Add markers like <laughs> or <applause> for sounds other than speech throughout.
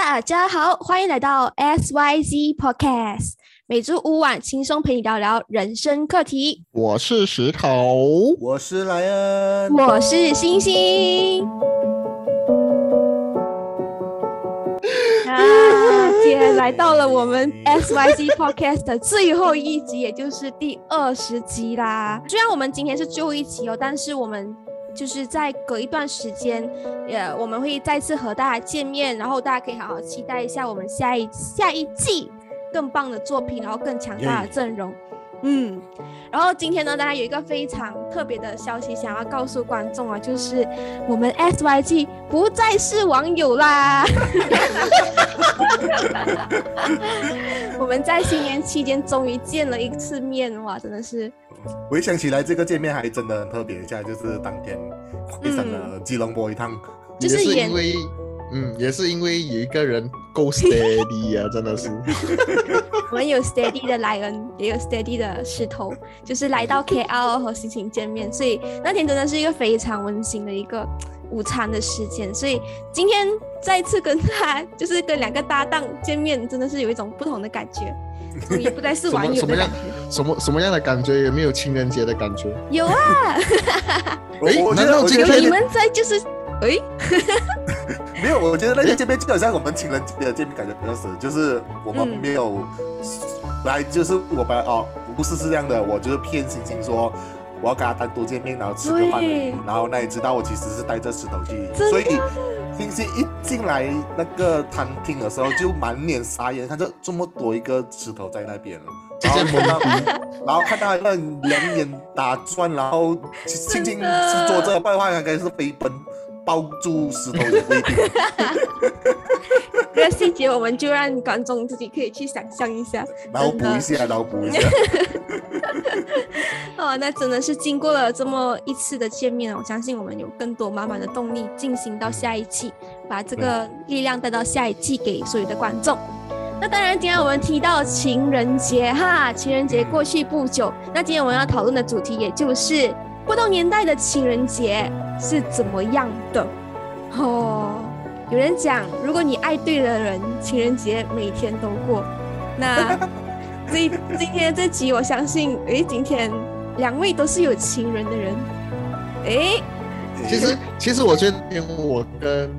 大家好，欢迎来到 SYZ Podcast，每周五晚轻松陪你聊聊人生课题。我是石头，我是莱恩，我是星星。啊，今天来到了我们 SYZ Podcast 的最后一集，也就是第二十集啦。虽然我们今天是最后一集哦，但是我们。就是在隔一段时间，呃，我们会再次和大家见面，然后大家可以好好期待一下我们下一下一季更棒的作品，然后更强大的阵容。嗯，然后今天呢，大家有一个非常特别的消息想要告诉观众啊，就是我们 SYG 不再是网友啦。<laughs> 我们在新年期间终于见了一次面，哇，真的是。回想起来，这个见面还真的很特别，一下就是当天飞上了吉隆坡一趟，就是因为，嗯，也是因为有一个人够 steady 啊，真的是。<laughs> 我们有 steady 的莱恩，也有 steady 的石头，就是来到 KL 和心情见面，所以那天真的是一个非常温馨的一个午餐的时间，所以今天再次跟他，就是跟两个搭档见面，真的是有一种不同的感觉。也不再是网友的感觉，什么什么样的感觉？有没有情人节的感觉？有啊！<laughs> 哎，难道今天你们在就是哎？<laughs> 没有，我觉得那些见面就好像我们情人节的见面感觉比较少，就是我们没有来，就是我本来哦，不是是这样的，我就是骗星星说我要跟他单独见面，然后吃个饭，然后那也知道我其实是带着石头去，所以。星星一进来那个餐厅的时候，就满脸傻眼，看这这么多一个石头在那边，然后看到，然后看到那两眼打转，然后轻轻是坐着，不然的话，应该是飞奔抱住石头的。这个细节我们就让观众自己可以去想象一下，<laughs> 脑补一下，脑补一下。<laughs> 哦，那真的是经过了这么一次的见面，我相信我们有更多满满的动力进行到下一季，把这个力量带到下一季给所有的观众。那当然，今天我们提到情人节哈，情人节过去不久，那今天我们要讨论的主题也就是不同年代的情人节是怎么样的哦。有人讲，如果你爱对了人，情人节每天都过。那 <laughs> 这今天这集，我相信，哎，今天两位都是有情人的人。哎，其实其实我觉得，因为我跟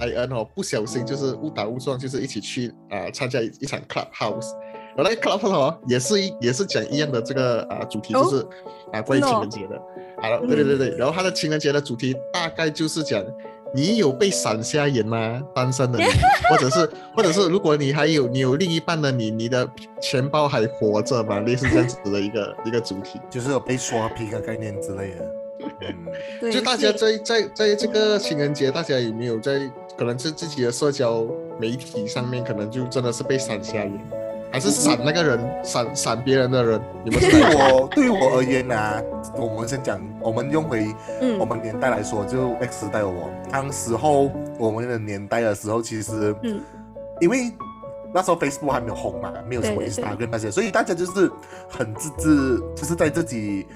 莱恩哦，不小心就是误打误撞，就是一起去啊参加一场 club house。我那 club house 也是一也是讲一样的这个啊主题，就是啊关于情人节的。好了，对对对对，然后他的情人节的主题大概就是讲。你有被闪瞎眼吗？单身的你，<laughs> 或者是，或者是，如果你还有你有另一半的你，你的钱包还活着吗？类似这样子的一个 <laughs> 一个主题，就是有被刷屏的概念之类的。嗯，<laughs> 就大家在在在这个情人节，大家有没有在可能是自己的社交媒体上面，可能就真的是被闪瞎眼？还是闪那个人，闪闪别人的人。你们对我对我而言呢，我们先讲，我们用回我们年代来说，就 X 时代我当时候我们的年代的时候，其实，嗯，因为那时候 Facebook 还没有红嘛，没有什么 Instagram 那些，所以大家就是很自制，就是在自己。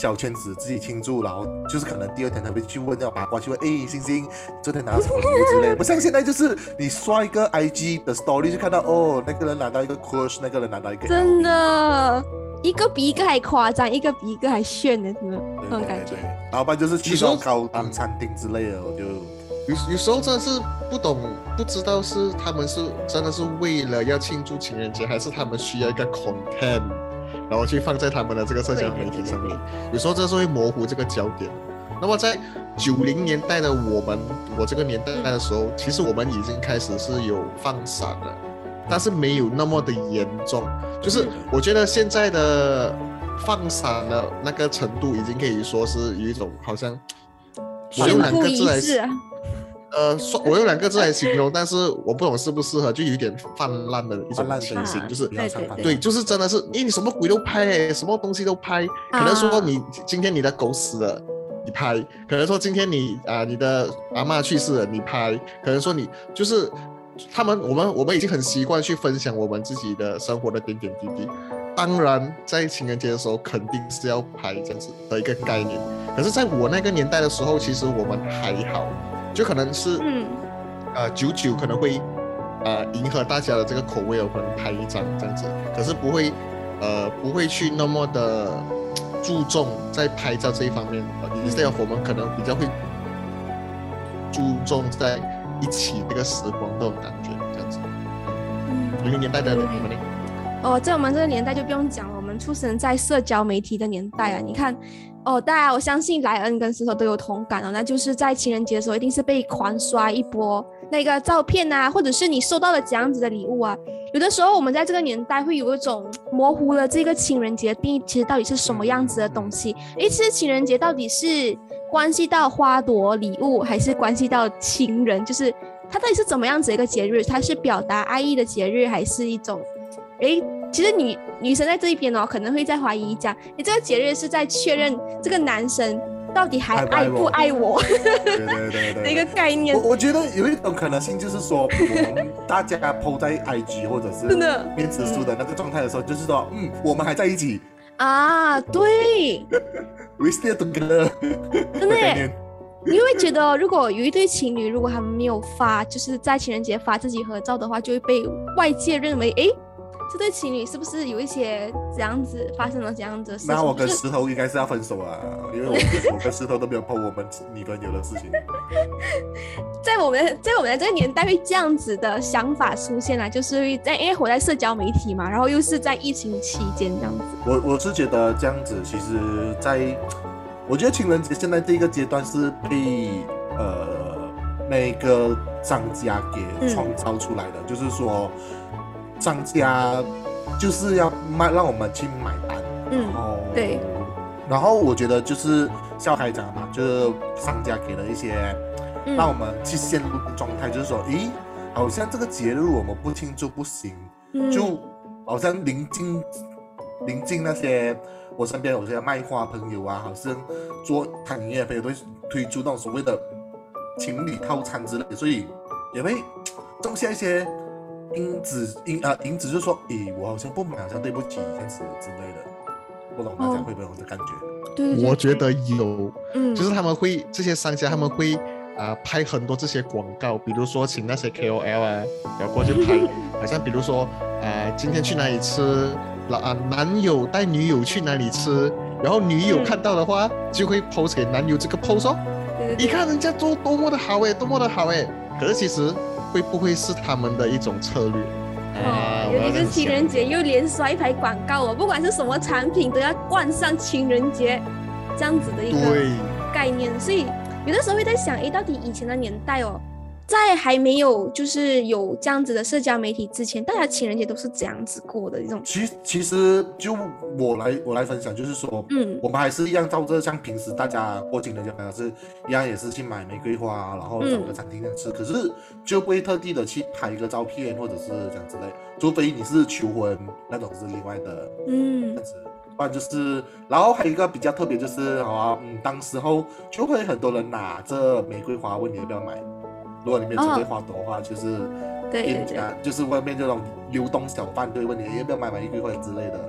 小圈子自己庆祝，然后就是可能第二天他会去问要八卦，去问哎星星昨天拿了什么礼物之类。不像现在就是你刷一个 IG 的 story 就看到哦那个人拿到一个 crush，那个人拿到一个。真的，一个比一个还夸张，一个比一个还炫的，那种感觉。然后不然就是去到高档餐厅之类的，我就有有时候真的是不懂，不知道是他们是真的是为了要庆祝情人节，还是他们需要一个 content。然后去放在他们的这个社交媒体上面，有时候这是会模糊这个焦点。那么在九零年代的我们，我这个年代的时候，其实我们已经开始是有放闪了，但是没有那么的严重。就是我觉得现在的放闪的那个程度，已经可以说是有一种好像我用两个字来。呃，说我用两个字来形容，但是我不懂适不适合，就有点泛滥的一种情形，就是对，就是真的是，因为你什么鬼都拍，什么东西都拍，可能说你今天你的狗死了，你拍；可能说今天你啊你的阿妈去世了，你拍；可能说你就是他们，我们我们已经很习惯去分享我们自己的生活的点点滴滴。当然，在情人节的时候肯定是要拍这样子的一个概念。可是在我那个年代的时候，其实我们还好。就可能是，嗯，呃，久久可能会呃迎合大家的这个口味我，可能拍一张这样子，可是不会呃不会去那么的注重在拍照这一方面。instead 我们可能比较会注重在一起那个时光这种感觉这样子。嗯，零零年代的你们呢？哦，在我们这个年代就不用讲了，我们出生在社交媒体的年代啊，你看。哦，大家，我相信莱恩跟石头都有同感哦，那就是在情人节的时候，一定是被狂刷一波那个照片啊，或者是你收到了这样子的礼物啊。有的时候，我们在这个年代会有一种模糊了这个情人节定义，其实到底是什么样子的东西？诶，其实情人节到底是关系到花朵、礼物，还是关系到情人？就是它到底是怎么样子一个节日？它是表达爱意的节日，还是一种？诶？其实女女生在这一边哦，可能会在怀疑讲，你这个节日是在确认这个男生到底还爱不爱我？对对对对，一 <laughs> 个概念。我我觉得有一种可能性就是说，我们大家 PO 在 IG 或者是真的面子书的那个状态的时候，就是说，嗯，我们还在一起啊，对，<laughs> We still together，<laughs> 真的。你会觉得，如果有一对情侣，如果他们没有发，就是在情人节发自己合照的话，就会被外界认为，哎。这对情侣是不是有一些这样子发生了这样子的事情？那我跟石头应该是要分手啊，因为我 <laughs> 我跟石头都没有碰我们女朋友的事情。在我们在我们的这个年代，会这样子的想法出现了，就是在因为活在社交媒体嘛，然后又是在疫情期间这样子。我我是觉得这样子，其实，在我觉得情人节现在这一个阶段是被呃每个商家给创造出来的，就是说。商家就是要卖，让我们去买单。嗯，对。然后我觉得就是笑开讲嘛，就是商家给了一些，让我们去陷入状态，就是说，咦，好像这个节日我们不庆祝不行，就好像临近临近那些我身边有些卖花朋友啊，好像做摊营业朋友都会推出那种所谓的情侣套餐之类，所以也会种下一些。因子因啊因子就说，咦，我好像不买，好像对不起，这样子之类的，不懂大家会不会有这感觉？对，我觉得有，嗯，就是他们会这些商家他们会啊拍很多这些广告，比如说请那些 KOL 啊，然后过去拍，好像比如说啊今天去哪里吃，啊男友带女友去哪里吃，然后女友看到的话就会 post 给男友这个 post 哦，你看人家做多么的好哎，多么的好哎，可是其实。会不会是他们的一种策略？哦，尤其是情人节又连刷一排广告哦，不管是什么产品都要冠上情人节这样子的一个概念，所以有的时候会在想，哎，到底以前的年代哦。在还没有就是有这样子的社交媒体之前，大家情人节都是怎样子过的一种。其其实就我来我来分享，就是说，嗯，我们还是一样照着像平时大家过情人节，好像是一样，也是去买玫瑰花，然后找个餐厅这样吃。可是就不会特地的去拍一个照片，或者是这样之类。除非你是求婚那种是另外的，嗯，这样子。不然就是，然后还有一个比较特别就是，好啊，嗯，当时候就会很多人拿着玫瑰花问你要不要买。如果你没有准备花朵的话，就是店家，就是外面这种流动小贩会问你要不要买玫瑰花之类的，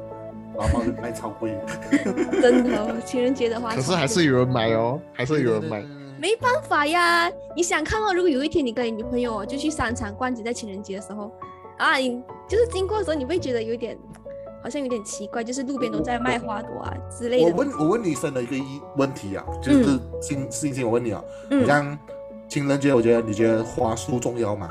然后卖超贵。<laughs> 真的，情人节的话。可是还是有人买哦，还是有人买。没办法呀，你想看哦，如果有一天你跟你女朋友就去商场逛街，在情人节的时候，啊，你就是经过的时候，你会觉得有点，好像有点奇怪，就是路边都在卖花朵啊之类的。我问，我问你生了一个一问题啊，就是星星星，我问你啊，你像。情人节，我觉得你觉得花束重要吗？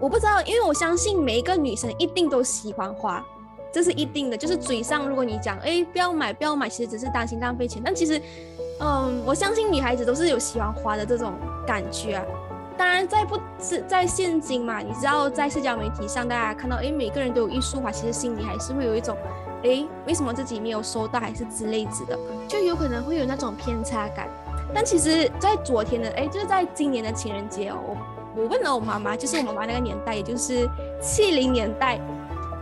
我不知道，因为我相信每一个女生一定都喜欢花，这是一定的。就是嘴上如果你讲，哎，不要买，不要买，其实只是担心浪费钱。但其实，嗯，我相信女孩子都是有喜欢花的这种感觉啊。当然，在不是在现今嘛，你知道，在社交媒体上，大家看到，哎，每个人都有一束花，其实心里还是会有一种，哎，为什么自己没有收到，还是之类子的，就有可能会有那种偏差感。但其实，在昨天的哎，就是在今年的情人节哦，我我问了我妈妈，就是我妈妈那个年代，也就是七零年代，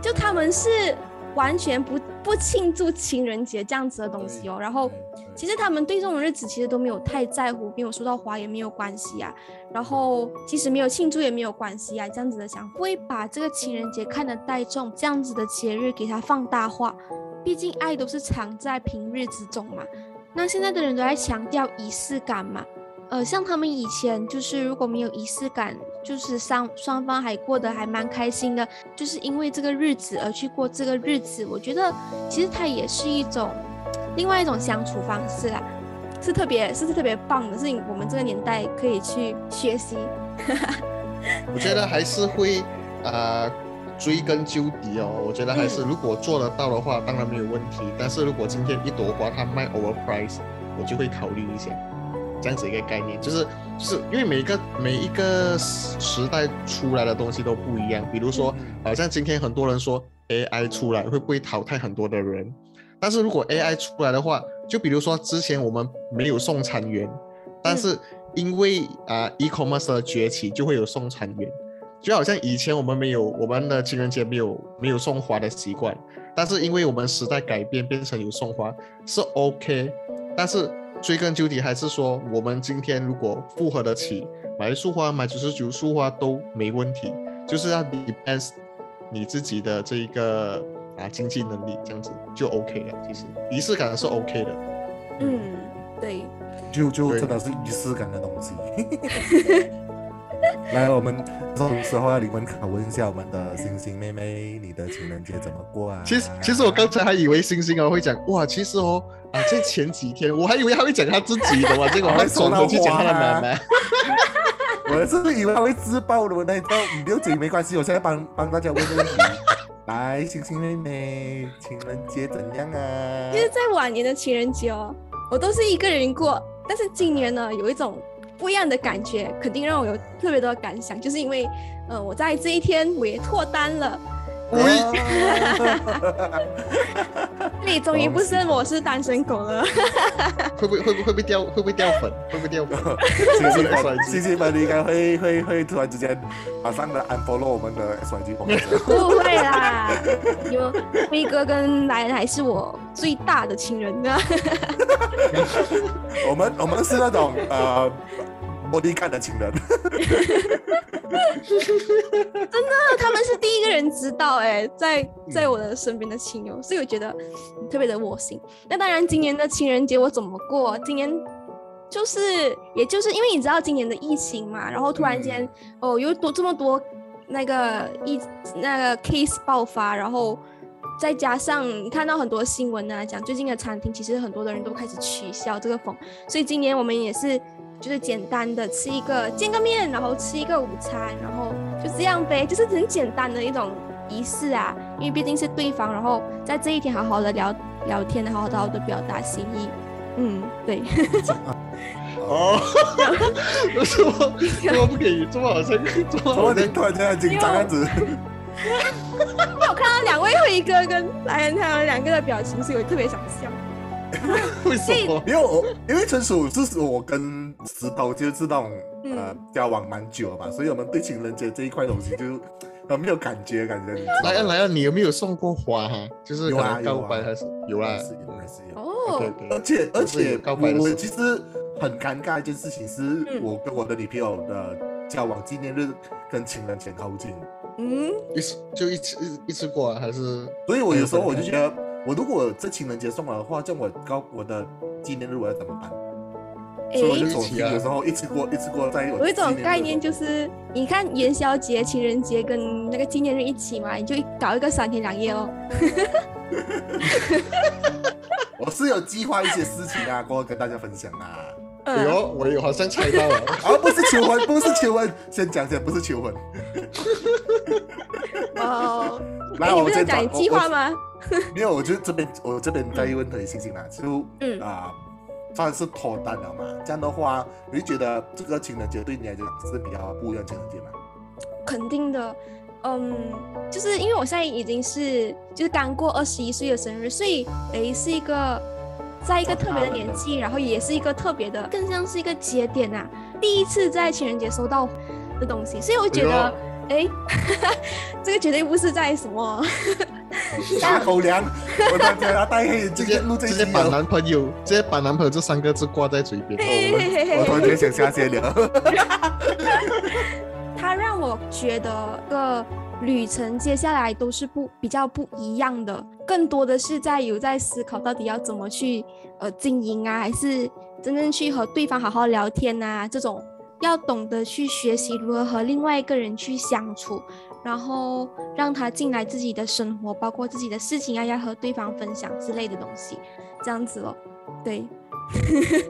就他们是完全不不庆祝情人节这样子的东西哦。然后，其实他们对这种日子其实都没有太在乎，没有收到花也没有关系啊。然后，即使没有庆祝也没有关系啊，这样子的想，不会把这个情人节看得太重，这样子的节日给它放大化。毕竟爱都是藏在平日之中嘛。那现在的人都在强调仪式感嘛，呃，像他们以前就是如果没有仪式感，就是双双方还过得还蛮开心的，就是因为这个日子而去过这个日子，我觉得其实它也是一种另外一种相处方式啦，是特别是特别棒的，是我们这个年代可以去学习。<laughs> 我觉得还是会啊、追根究底哦。我觉得还是如果做得到的话，当然没有问题。但是如果今天一朵花它卖 overprice，我就会考虑一下。这样子一个概念，就是就是因为每一个每一个时时代出来的东西都不一样。比如说，好像今天很多人说 AI 出来会不会淘汰很多的人？但是如果 AI 出来的话，就比如说之前我们没有送餐员，但是因为啊、e-commerce 的崛起，就会有送餐员。就好像以前我们没有我们的情人节没有没有送花的习惯，但是因为我们时代改变，变成有送花是 OK，但是追根究底还是说，我们今天如果复合得起，买一束花买九十九束花都没问题，就是要 depends 你自己的这一个啊经济能力，这样子就 OK 了。其实仪式感是 OK 的。嗯，对，就就对真的是仪式感的东西。<laughs> 来，我们这种时候要灵魂拷问一下我们的星星妹妹，你的情人节怎么过啊？其实其实我刚才还以为星星哦会讲哇，其实哦啊在前几天我还以为他会讲他自己的哇，<laughs> 结果他转头去讲他的妈妈。我 <laughs> 是以为他会自爆的，那都不用紧，没关系，我现在帮帮大家问问题。来，星星妹妹，情人节怎样啊其？实，在往年的情人节哦，我都是一个人过，但是今年呢，有一种不一样的感觉，肯定让我有特别多的感想，就是因为，呃，我在这一天我也脱单了，<laughs> 这里终于不是我是单身狗了。会不会会不会会不会掉会不会掉粉？会不会掉粉？星星是 SYG 星星们应该会会会突然之间马上的 unfollow 我们的 SYG <laughs> 朋友。不会啦，有辉哥跟莱恩还是我最大的情人呢。我们我们是那种呃 bodyguard <laughs> 的。他们是第一个人知道、哎，在在我的身边的亲友，所以我觉得嗯特别的窝心。那当然，今年的情人节我怎么过？今年就是，也就是因为你知道今年的疫情嘛，然后突然间、哦，有多这么多那个疫那个 case 爆发，然后再加上你看到很多新闻啊，讲最近的餐厅其实很多的人都开始取消这个风，所以今年我们也是就是简单的吃一个见个面，然后吃一个午餐，然后就这样呗，就是很简单的一种仪式啊，因为毕竟是对方，然后在这一天好好的聊聊天，好好的好好的表达心意。嗯，对，哦，为什么怎么不可以？这么好像这么怎么好像你突然间很紧张这样子？<laughs> <laughs> 我看到两位辉哥跟莱恩他们两个的表情，所以我特别想笑。<laughs> 为什么？因为我因为纯属是我跟石头就是那种嗯。呃交往蛮久了嘛，所以我们对情人节这一块东西就很 <laughs> 没有感觉，感觉你来啊来啊，你有没有送过花？哈？就是有啊有啊。白还是有啦还。是有还是有。哦。而且而且我其实很尴尬一件事情是，嗯。我跟我的女朋友的交往纪念日跟情人节靠近，嗯，一次就一次一一次过啊，还是所以我有时候我就觉得，我如果这情人节送了的话，这样我高我的纪念日我要怎么办？哎所以我就走有时候一次过一次过在我有一种概念就是，你看元宵节、情人节跟那个纪念日一起嘛，你就搞一个三天两夜哦。<laughs> <laughs> 我是有计划一些事情啊，过后跟大家分享啊。嗯，哎呦，我有好像猜到了。啊，<laughs> 不是求婚，不是求婚，先讲先，不是求婚。哦，来，哎，你我先不是讲你计划？吗？没有，我就这边我这边再问你星星啦，就嗯。啊，算是脱单了嘛。这样的话，你就觉得这个情人节对你来讲是比较不一样的情人节吗？肯定的，嗯，就是因为我现在已经是就是刚过二十一岁的生日，所以诶是一个在一个特别的年纪，然后也是一个特别的，更像是一个节点啊，第一次在情人节收到的东西，所以我觉得，诶，<laughs> 这个绝对不是在什么，<laughs> 大狗粮，我感觉他戴黑眼直接镜录这一直接把。男朋友，直接把男朋友这三个字挂在嘴边。嘿哦嘿嘿嘿我突然间想下线了。<laughs> 他让我觉得个旅程接下来都是不比较不一样的，更多的是在有在思考到底要怎么去呃经营啊，还是真正去和对方好好聊天啊，这种要懂得去学习如何和另外一个人去相处，然后让他进来自己的生活，包括自己的事情啊，要和对方分享之类的东西，这样子咯。对，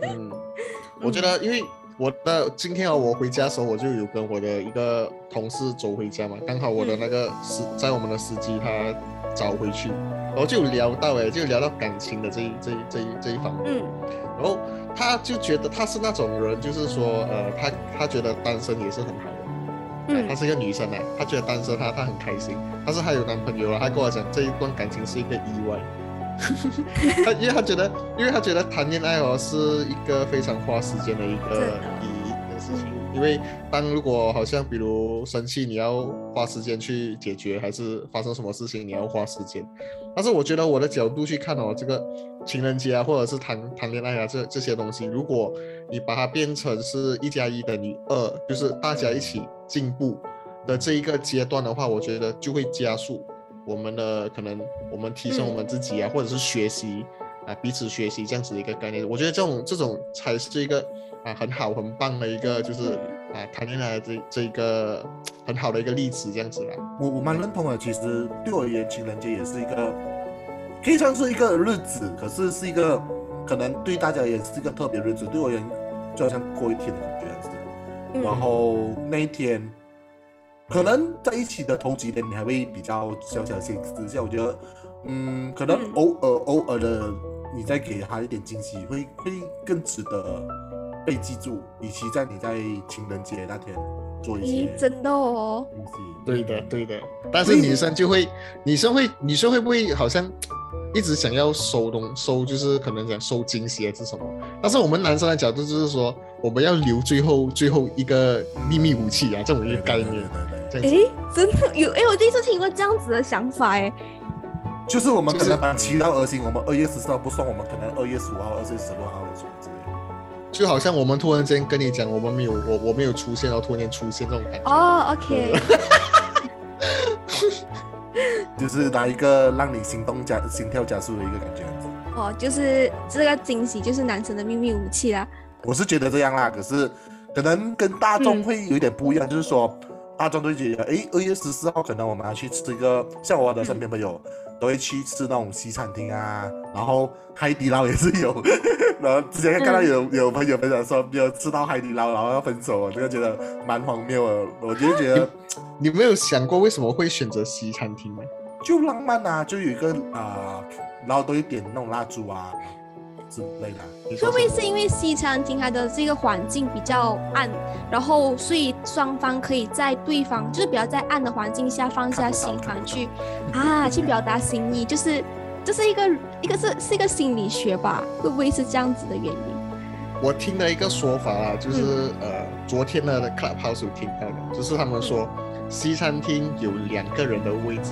嗯，<laughs> 我觉得因为我的今天啊，我回家的时候我就有跟我的一个同事走回家嘛，刚好我的那个司在我们的司机他找回去，然后就聊到哎，就聊到感情的这一这一这一这一方面，嗯。然后他就觉得他是那种人，就是说呃，他他觉得单身也是很好的。嗯。她嗯是一个女生啊，她觉得单身她她很开心，但是她有男朋友了，她跟我讲这一段感情是一个意外。<laughs> 她因为她觉得，因为她觉得谈恋爱哦是一个非常花时间的一个一一件事情，因为当如果好像比如生气，你要花时间去解决，还是发生什么事情你要花时间。但是我觉得我的角度去看哦，这个情人节啊，或者是谈谈恋爱啊，这这些东西，如果你把它变成是一加一等于二，就是大家一起进步的这一个阶段的话，我觉得就会加速我们的可能我们提升我们自己啊，或者是学习啊，彼此学习这样子的一个概念。我觉得这种这种才是一个啊很好很棒的一个就是啊谈恋爱的这这一个很好的一个例子这样子啦。我我蛮认同的。其实对我而言，情人节也是一个可以算是一个日子，可是是一个可能对大家也是一个特别日子。对我而言，就好像过一天的感觉这样子。嗯然后那一天，可能在一起的头几天，你还会比较小小心思一下。我觉得，嗯，可能嗯偶尔偶尔的，你再给他一点惊喜，会会更值得被记住，以及在你在情人节那天做一些咦，真的哦。对的，对的。但是女生就会，女生会，女生会不会好像一直想要收东收，就是可能想收惊喜还是什么？但是我们男生的角度就是说，我们要留最后最后一个秘密武器啊，这种一个概念，对对对对这样子。诶，真的有诶，我第一次听过这样子的想法诶。就是我们可能把七到二星，我们二月十四号不算，我们可能二月十五号、二月十六号的送之类的。就好像我们突然间跟你讲，我们没有我我没有出现，然后突然间出现这种感觉。哦，OK，<laughs> 就是拿一个让你心动加心跳加速的一个感觉。哦，就是这个惊喜就是男生的秘密武器啦。我是觉得这样啦，可是可能跟大众会有一点不一样，就是说大众都会觉得，诶，二月十四号可能我们要去吃一个，像我的身边朋友、都会去吃那种西餐厅啊，然后海底捞也是有，<laughs> 然后之前看到有、有朋友分享说没有吃到海底捞，然后要分手，我这个觉得蛮荒谬的，我就觉得你没有想过为什么会选择西餐厅吗？就浪漫啊，就有一个啊、然后都会点那种蜡烛啊会不会是因为西餐厅它的这个环境比较暗，然后所以双方可以在对方就是比较在暗的环境下放下心房去啊，去表达心意，就是这是一个一个是是一个心理学吧？会不会是这样子的原因？我听了一个说法啊，就是、嗯。呃，昨天的 Clubhouse 听到的，就是他们说西餐厅有两个人的位置，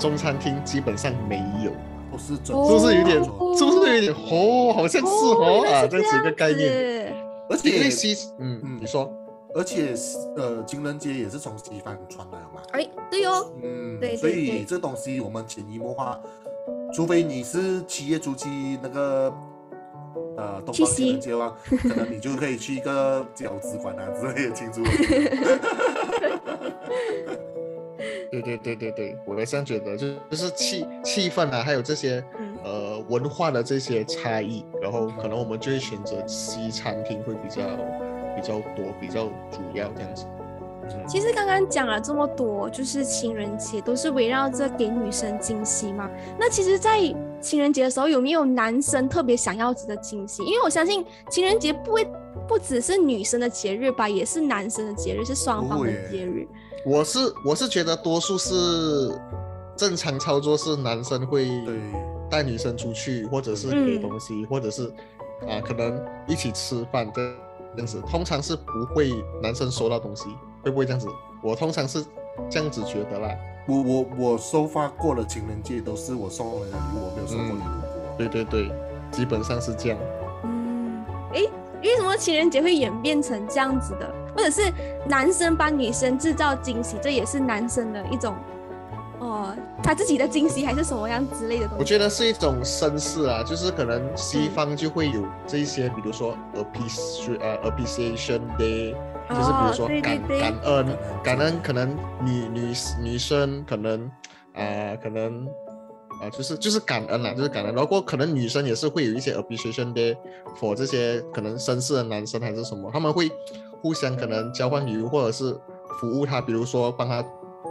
中餐厅基本上没有，都是准，哦是不是有点？哦是不是有点？哦，好像是哦啊，这样子一个概念。而且因为西，嗯嗯你说，而且呃，情人节也是从西方传来的嘛。哎，对哦，嗯，对对所以这东西我们潜移默化，除非你是七月初七那个呃东方情人节啊，可能你就可以去一个饺子馆啊之类的庆祝。<laughs> 对对对对对，我也这样觉得，就就是气气氛啊，还有这些嗯呃文化的这些差异，然后可能我们就会选择西餐厅会比较比较多，比较主要这样子。其实刚刚讲了这么多，就是情人节都是围绕着给女生惊喜嘛。那其实，在情人节的时候，有没有男生特别想要值得惊喜？因为我相信情人节不会不只是女生的节日吧，也是男生的节日，是双方的不会耶节日。我是我是觉得多数是正常操作是男生会对，带女生出去，或者是给嗯东西，或者是啊可能一起吃饭这样子，通常是不会男生收到东西，会不会这样子？我通常是这样子觉得啦。我我我收发过的情人节都是我送人的礼物，我没有收过礼物过。对对对，基本上是这样。嗯，诶，为什么情人节会演变成这样子的？或者是男生帮女生制造惊喜，这也是男生的一种哦，他自己的惊喜还是什么样之类的东西？我觉得是一种绅士啊，就是可能西方就会有这些，比如说 appreciation 呃 appreciation day，就是比如说感对感恩感恩，可能女女女生可能啊、可能啊、就是就是感恩啦，就是感恩。然后可能女生也是会有一些 appreciation day for 这些可能绅士的男生还是什么，他们会互相可能交换礼物或者是服务他，比如说帮他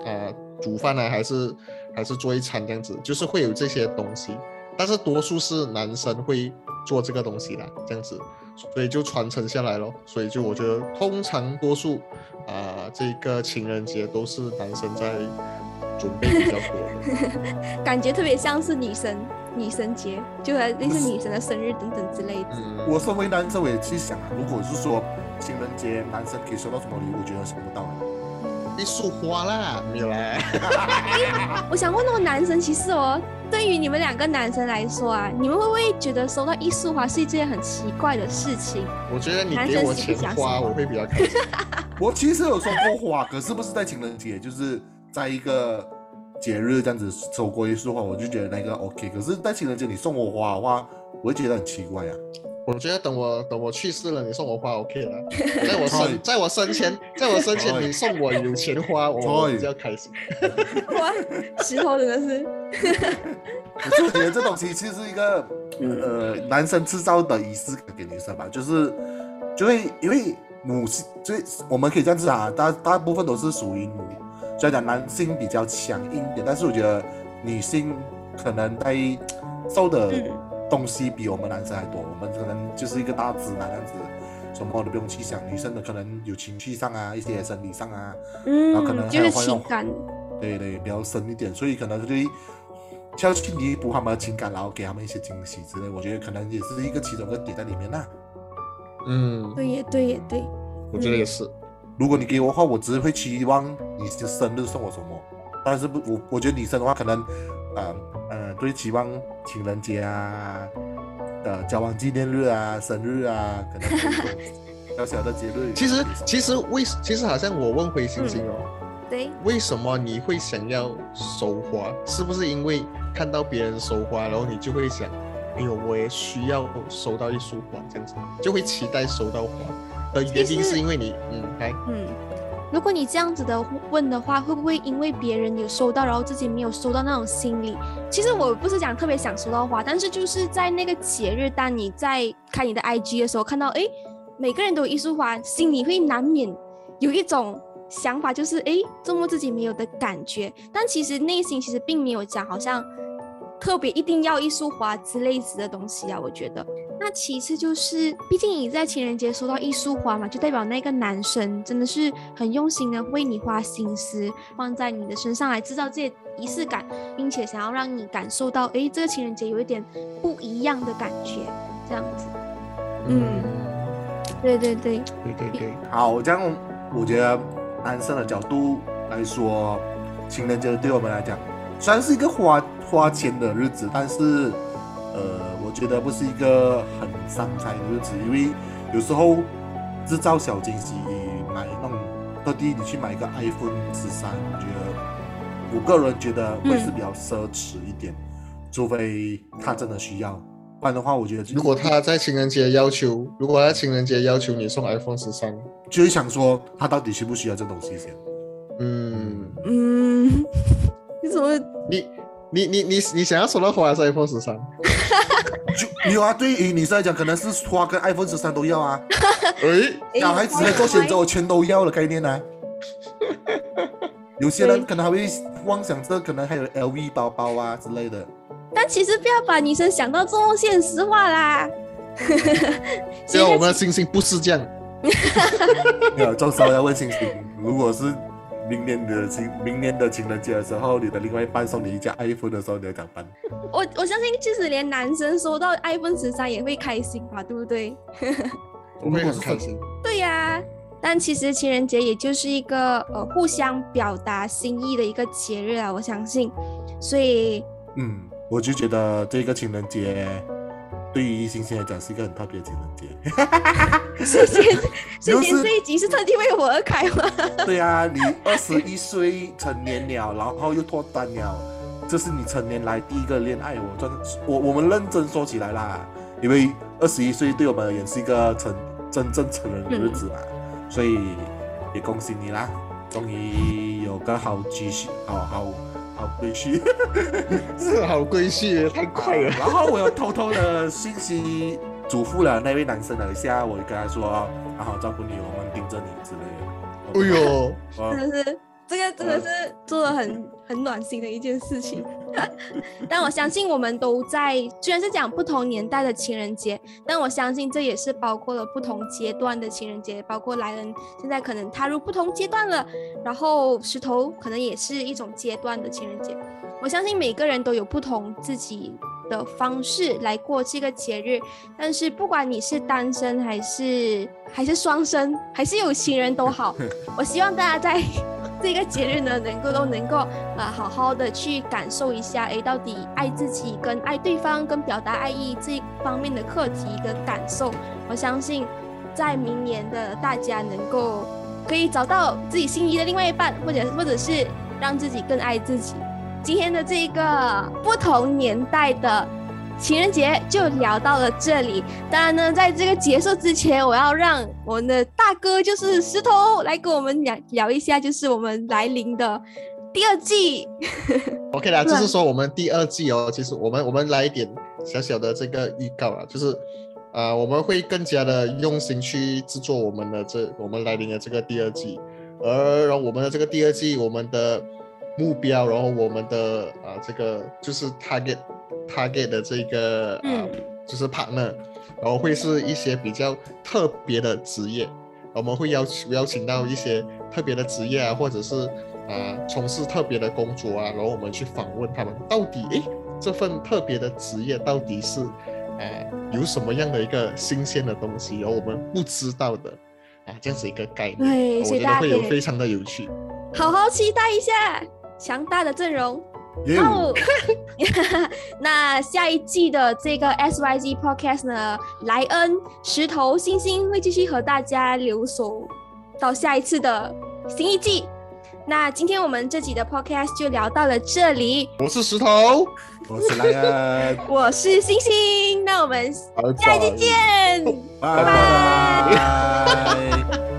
啊、煮饭啊，还是还是做一餐这样子，就是会有这些东西。但是多数是男生会做这个东西啦，这样子，所以就传承下来咯。所以就我觉得，通常多数啊、这个情人节都是男生在准备比较多的。<laughs> 感觉特别像是女生女生节，就类似女生的生日等等之类的。嗯，我身为男生，我也去想啊，如果是说情人节男生可以收到什么礼物，我觉得收不到啊。一束花啦，没有啦。我想问那个男生，其实哦，对于你们两个男生来说啊，你们会不会觉得收到一束花是一件很奇怪的事情？我觉得你男生给我钱喜不喜欢花，收花我会比较开心。<laughs> 我其实有收过花，可是不是在情人节，就是在一个节日这样子收过一束花，我就觉得那个 OK。可是，在情人节你送我花的话，我会觉得很奇怪啊。我觉得等我等我去世了，你送我花 OK 了。<laughs> 在我生在我生前，在我生前你送我有钱花，我比较开心。<laughs> 哇，石头真的是，<laughs> 我觉得这东西其实是一个呃男生制造的仪式感给女生吧，就是就会因为母性，所以我们可以这样子啊，大大部分都是属于母，虽然讲男性比较强硬一点，但是我觉得女性可能在受的嗯东西比我们男生还多，我们可能就是一个大直男这样子。什么都不用去想，女生的可能有情绪上啊，一些生理上啊，然后可能嗯，就是还有情感，对对，比较深一点，所以可能会要去弥补他们的情感，然后给他们一些惊喜之类。我觉得可能也是一个其中一个点在里面呐。嗯，对也对也对，我觉得也是。如果你给我的话，我只会期望你的生日送我什么，但是不，我我觉得女生的话，可能呃呃，最期望情人节啊、的交往纪念日啊、生日啊，可能小小的节日。<laughs> 其实其实为其实好像我问回星星哦，对，为什么你会想要收花？是不是因为看到别人收花，然后你就会想，哎呦，我也需要收到一束花，这样子就会期待收到花的原因是因为你，嗯，来，嗯。如果你这样子的问的话，会不会因为别人有收到，然后自己没有收到那种心理？其实我不是讲特别想收到花，但是就是在那个节日，当你在看你的 IG 的时候，看到诶每个人都有一束花，心里会难免有一种想法，就是诶周末自己没有的感觉。但其实内心其实并没有讲，好像特别一定要一束花之类似的东西啊。我觉得，那其次就是，毕竟你在情人节收到一束花嘛，就代表那个男生真的是很用心的为你花心思，放在你的身上来制造这些仪式感，并且想要让你感受到，哎，这个情人节有一点不一样的感觉，这样子。嗯。对对对，对对对，好，这样我觉得男生的角度来说，情人节对我们来讲，虽然是一个花花钱的日子，但是呃，我觉得不是一个很伤财的日子，因为有时候制造小惊喜，买那种特地你去买一个 iPhone 十三，我觉得我个人觉得会是比较奢侈一点，除非他真的需要，不然的话，我觉得如果他在情人节要求，如果他在情人节要求你送 iPhone 十三，就是想说他到底需不需要这东西先。嗯，嗯，<laughs> 你怎么？你你你你你想要收到花还是 iPhone 十三？就有啊，对于女生来讲，可能是花跟 iPhone 十三都要啊。<laughs> 诶，诶小孩子在做选择，我全都要的概念呢、<laughs> 有些人可能还会妄想着，可能还有 LV 包包啊之类的。但其实不要把女生想到这么现实化啦。<laughs> 虽然我们的星星不是这样，没有，这时候要问星星，如果是明年的情明年的情人节的时候，你的另外一半送你一架 iPhone 的时候，你要怎么办？我我相信，即使连男生收到 iPhone 十三也会开心吧，对不对？<laughs> 我会很开心。对呀、但其实情人节也就是一个呃互相表达心意的一个节日啊，我相信。所以，嗯，我就觉得这个情人节对于星星来讲是一个很特别的情人节。瞬间瞬间就是这一集是特地为我而开吗？<laughs> 对啊，你二十一岁成年了，然后又脱单了，这是你成年来第一个恋爱。我真我我们认真说起来啦，因为二十一岁对我们而言是一个成真正成人的日子嘛，所以也恭喜你啦，终于有个好积蓄，好好好归去。<laughs> 是好规矩，太快了。然后我又偷偷的信息嘱咐了那位男生了一下，我跟他说好好照顾你，我们盯着你之类的。哎呦，哦真的是这个真的是做的很很暖心的一件事情。<laughs> 但我相信我们都在，虽然是讲不同年代的情人节，但我相信这也是包括了不同阶段的情人节，包括莱恩现在可能踏入不同阶段了，然后石头可能也是一种阶段的情人节。我相信每个人都有不同自己的方式来过这个节日，但是不管你是单身还是还是双生，还是有情人都好，<laughs> 我希望大家在这个节日呢，能够都能够啊好好的去感受一下，诶，到底爱自己跟爱对方跟表达爱意这一方面的课题跟感受，我相信在明年的大家能够可以找到自己心仪的另外一半，或者或者是让自己更爱自己。今天的这一个不同年代的情人节就聊到了这里。当然呢，在这个结束之前，我要让我们的大哥就是石头来跟我们聊聊一下，就是我们来临的第二季。OK 啦，就是说我们第二季哦，其实我们我们来一点小小的这个预告啊，就是啊、呃我们会更加的用心去制作我们的这我们来临的这个第二季，而然后我们的这个第二季，我们的目标，然后我们的啊、这个就是 target target 的这个啊、嗯就是 partner，然后会是一些比较特别的职业，我们会邀请邀请到一些特别的职业啊，或者是啊、从事特别的工作啊，然后我们去访问他们，到底诶这份特别的职业到底是啊、有什么样的一个新鲜的东西，然后我们不知道的啊这样子一个概念，对，我觉得会有非常的有趣。好好期待一下强大的阵容。耶。哦，<laughs> 那下一季的这个 SYZ Podcast 呢，莱恩、石头、星星会继续和大家留守到下一次的新一季。那今天我们这集的 Podcast 就聊到了这里，我是石头，我是莱恩，<laughs> 我是星星，那我们下一季见。拜拜。